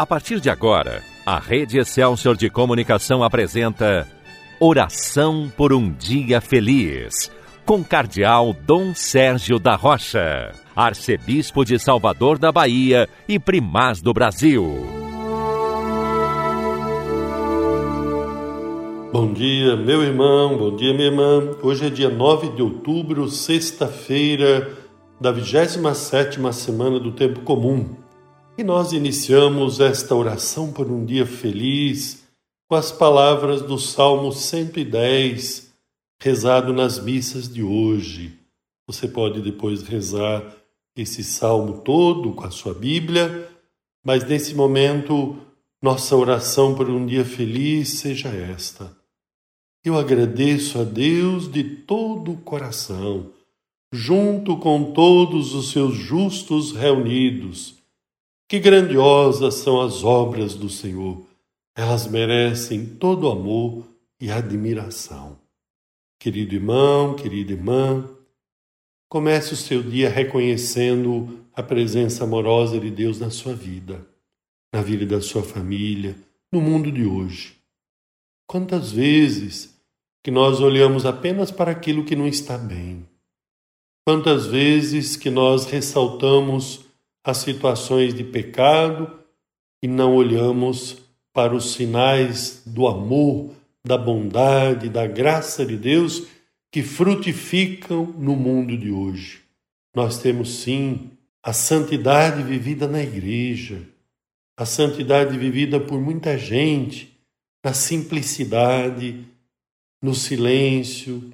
A partir de agora, a Rede Excelsior de Comunicação apresenta Oração por um Dia Feliz, com Cardeal Dom Sérgio da Rocha, Arcebispo de Salvador da Bahia e Primaz do Brasil. Bom dia, meu irmão, bom dia, minha irmã. Hoje é dia 9 de outubro, sexta-feira da 27ª semana do Tempo Comum. E nós iniciamos esta oração por um dia feliz com as palavras do Salmo 110, rezado nas missas de hoje. Você pode depois rezar esse salmo todo com a sua Bíblia, mas nesse momento, nossa oração por um dia feliz seja esta. Eu agradeço a Deus de todo o coração, junto com todos os seus justos reunidos que grandiosas são as obras do Senhor! Elas merecem todo amor e admiração. Querido irmão, querida irmã, comece o seu dia reconhecendo a presença amorosa de Deus na sua vida, na vida da sua família, no mundo de hoje. Quantas vezes que nós olhamos apenas para aquilo que não está bem? Quantas vezes que nós ressaltamos as situações de pecado e não olhamos para os sinais do amor, da bondade, da graça de Deus que frutificam no mundo de hoje. Nós temos sim a santidade vivida na igreja, a santidade vivida por muita gente, na simplicidade, no silêncio,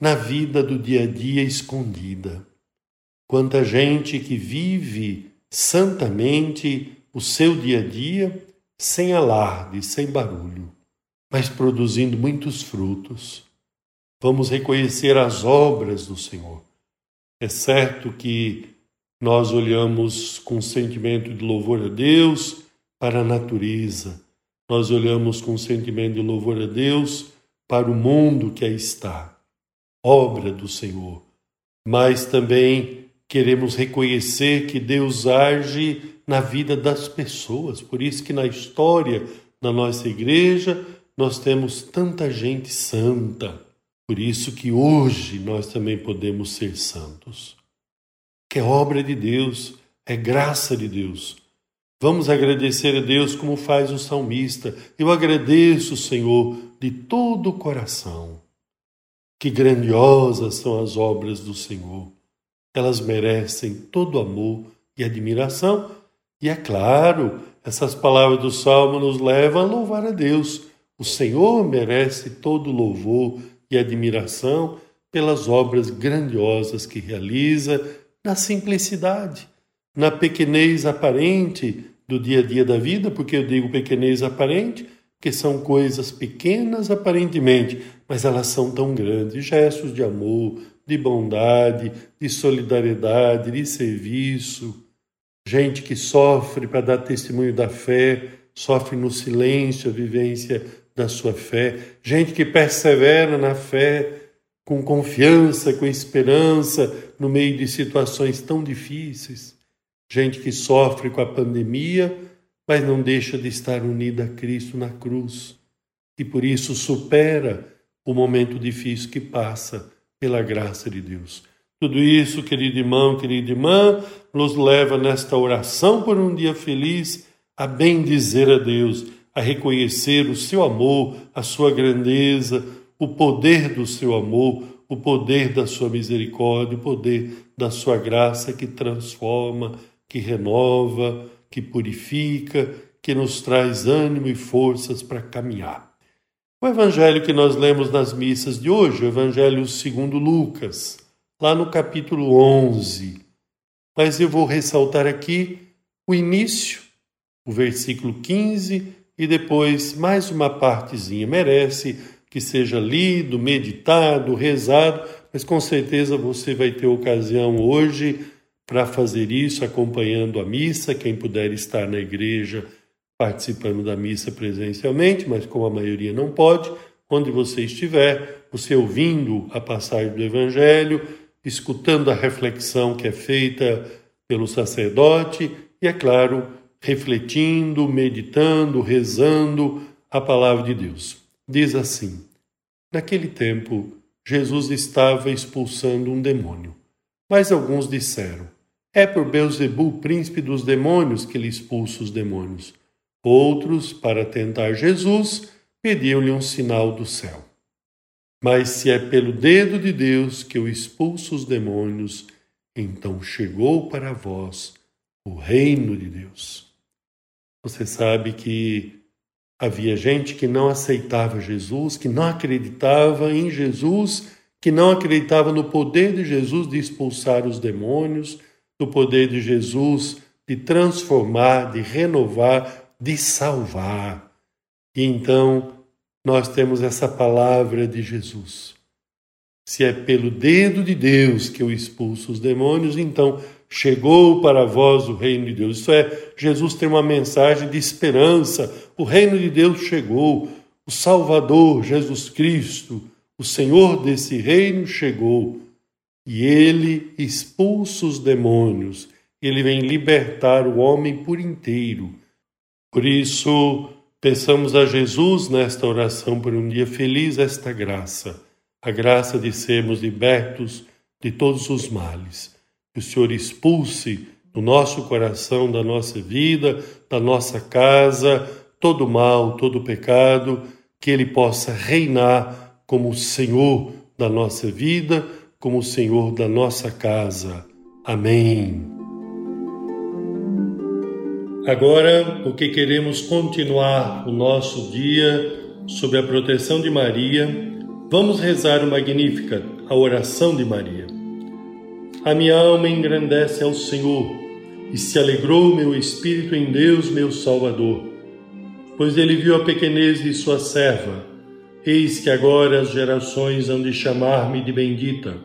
na vida do dia a dia escondida. Quanta gente que vive santamente o seu dia a dia sem alarde, sem barulho, mas produzindo muitos frutos. Vamos reconhecer as obras do Senhor. É certo que nós olhamos com sentimento de louvor a Deus para a natureza, nós olhamos com sentimento de louvor a Deus para o mundo que aí está, obra do Senhor, mas também queremos reconhecer que Deus age na vida das pessoas. Por isso que na história da nossa igreja nós temos tanta gente santa. Por isso que hoje nós também podemos ser santos. Que é obra de Deus, é graça de Deus. Vamos agradecer a Deus como faz o salmista. Eu agradeço, Senhor, de todo o coração. Que grandiosas são as obras do Senhor. Elas merecem todo amor e admiração. E é claro, essas palavras do Salmo nos levam a louvar a Deus. O Senhor merece todo louvor e admiração pelas obras grandiosas que realiza na simplicidade, na pequenez aparente do dia a dia da vida, porque eu digo pequenez aparente, porque são coisas pequenas aparentemente, mas elas são tão grandes gestos de amor, de bondade, de solidariedade, de serviço. Gente que sofre para dar testemunho da fé, sofre no silêncio a vivência da sua fé. Gente que persevera na fé com confiança, com esperança no meio de situações tão difíceis. Gente que sofre com a pandemia, mas não deixa de estar unida a Cristo na cruz e por isso supera o momento difícil que passa pela graça de Deus. Tudo isso, querido irmão, querida irmã, nos leva nesta oração por um dia feliz a bem dizer a Deus, a reconhecer o seu amor, a sua grandeza, o poder do seu amor, o poder da sua misericórdia, o poder da sua graça que transforma, que renova, que purifica, que nos traz ânimo e forças para caminhar. O evangelho que nós lemos nas missas de hoje, o evangelho segundo Lucas, lá no capítulo 11. Mas eu vou ressaltar aqui o início, o versículo 15 e depois mais uma partezinha. Merece que seja lido, meditado, rezado, mas com certeza você vai ter ocasião hoje para fazer isso acompanhando a missa, quem puder estar na igreja participando da missa presencialmente, mas como a maioria não pode, onde você estiver, você ouvindo a passagem do Evangelho, escutando a reflexão que é feita pelo sacerdote e, é claro, refletindo, meditando, rezando a palavra de Deus. Diz assim: Naquele tempo, Jesus estava expulsando um demônio. Mas alguns disseram: É por Beuzebu, príncipe dos demônios, que ele expulsa os demônios. Outros, para tentar Jesus, pediam-lhe um sinal do céu. Mas se é pelo dedo de Deus que eu expulso os demônios, então chegou para vós o reino de Deus. Você sabe que havia gente que não aceitava Jesus, que não acreditava em Jesus, que não acreditava no poder de Jesus de expulsar os demônios, no poder de Jesus de transformar, de renovar, de salvar. E então nós temos essa palavra de Jesus. Se é pelo dedo de Deus que eu expulso os demônios, então chegou para vós o reino de Deus. Isso é, Jesus tem uma mensagem de esperança. O reino de Deus chegou. O Salvador, Jesus Cristo, o Senhor desse reino, chegou. E ele expulsa os demônios. Ele vem libertar o homem por inteiro. Por isso, Peçamos a Jesus nesta oração por um dia feliz esta graça, a graça de sermos libertos de todos os males. Que o Senhor expulse do nosso coração, da nossa vida, da nossa casa, todo mal, todo pecado, que Ele possa reinar como Senhor da nossa vida, como Senhor da nossa casa. Amém. Agora, porque queremos continuar o nosso dia sob a proteção de Maria, vamos rezar o Magnífica, a oração de Maria. A minha alma engrandece ao Senhor e se alegrou meu espírito em Deus, meu Salvador, pois ele viu a pequenez de sua serva. Eis que agora as gerações hão de chamar-me de bendita.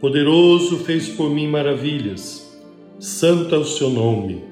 Poderoso fez por mim maravilhas, santo é o seu nome.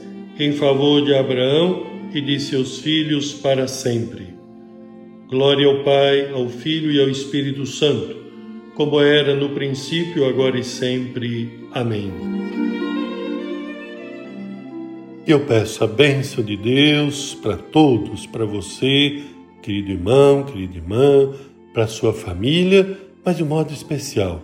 em favor de Abraão e de seus filhos para sempre. Glória ao Pai, ao Filho e ao Espírito Santo, como era no princípio, agora e sempre. Amém. Eu peço a bênção de Deus para todos, para você, querido irmão, querida irmã, para sua família, mas de modo especial.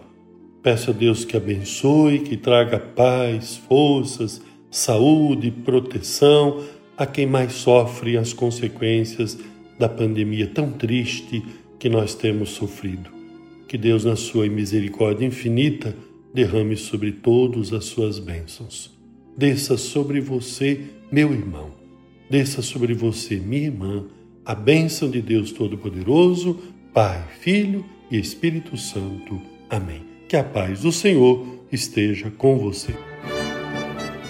Peço a Deus que abençoe, que traga paz, forças, saúde, proteção a quem mais sofre as consequências da pandemia tão triste que nós temos sofrido. Que Deus, na sua misericórdia infinita, derrame sobre todos as suas bênçãos. Desça sobre você, meu irmão, desça sobre você, minha irmã, a bênção de Deus Todo-Poderoso, Pai, Filho e Espírito Santo. Amém. Que a paz do Senhor esteja com você.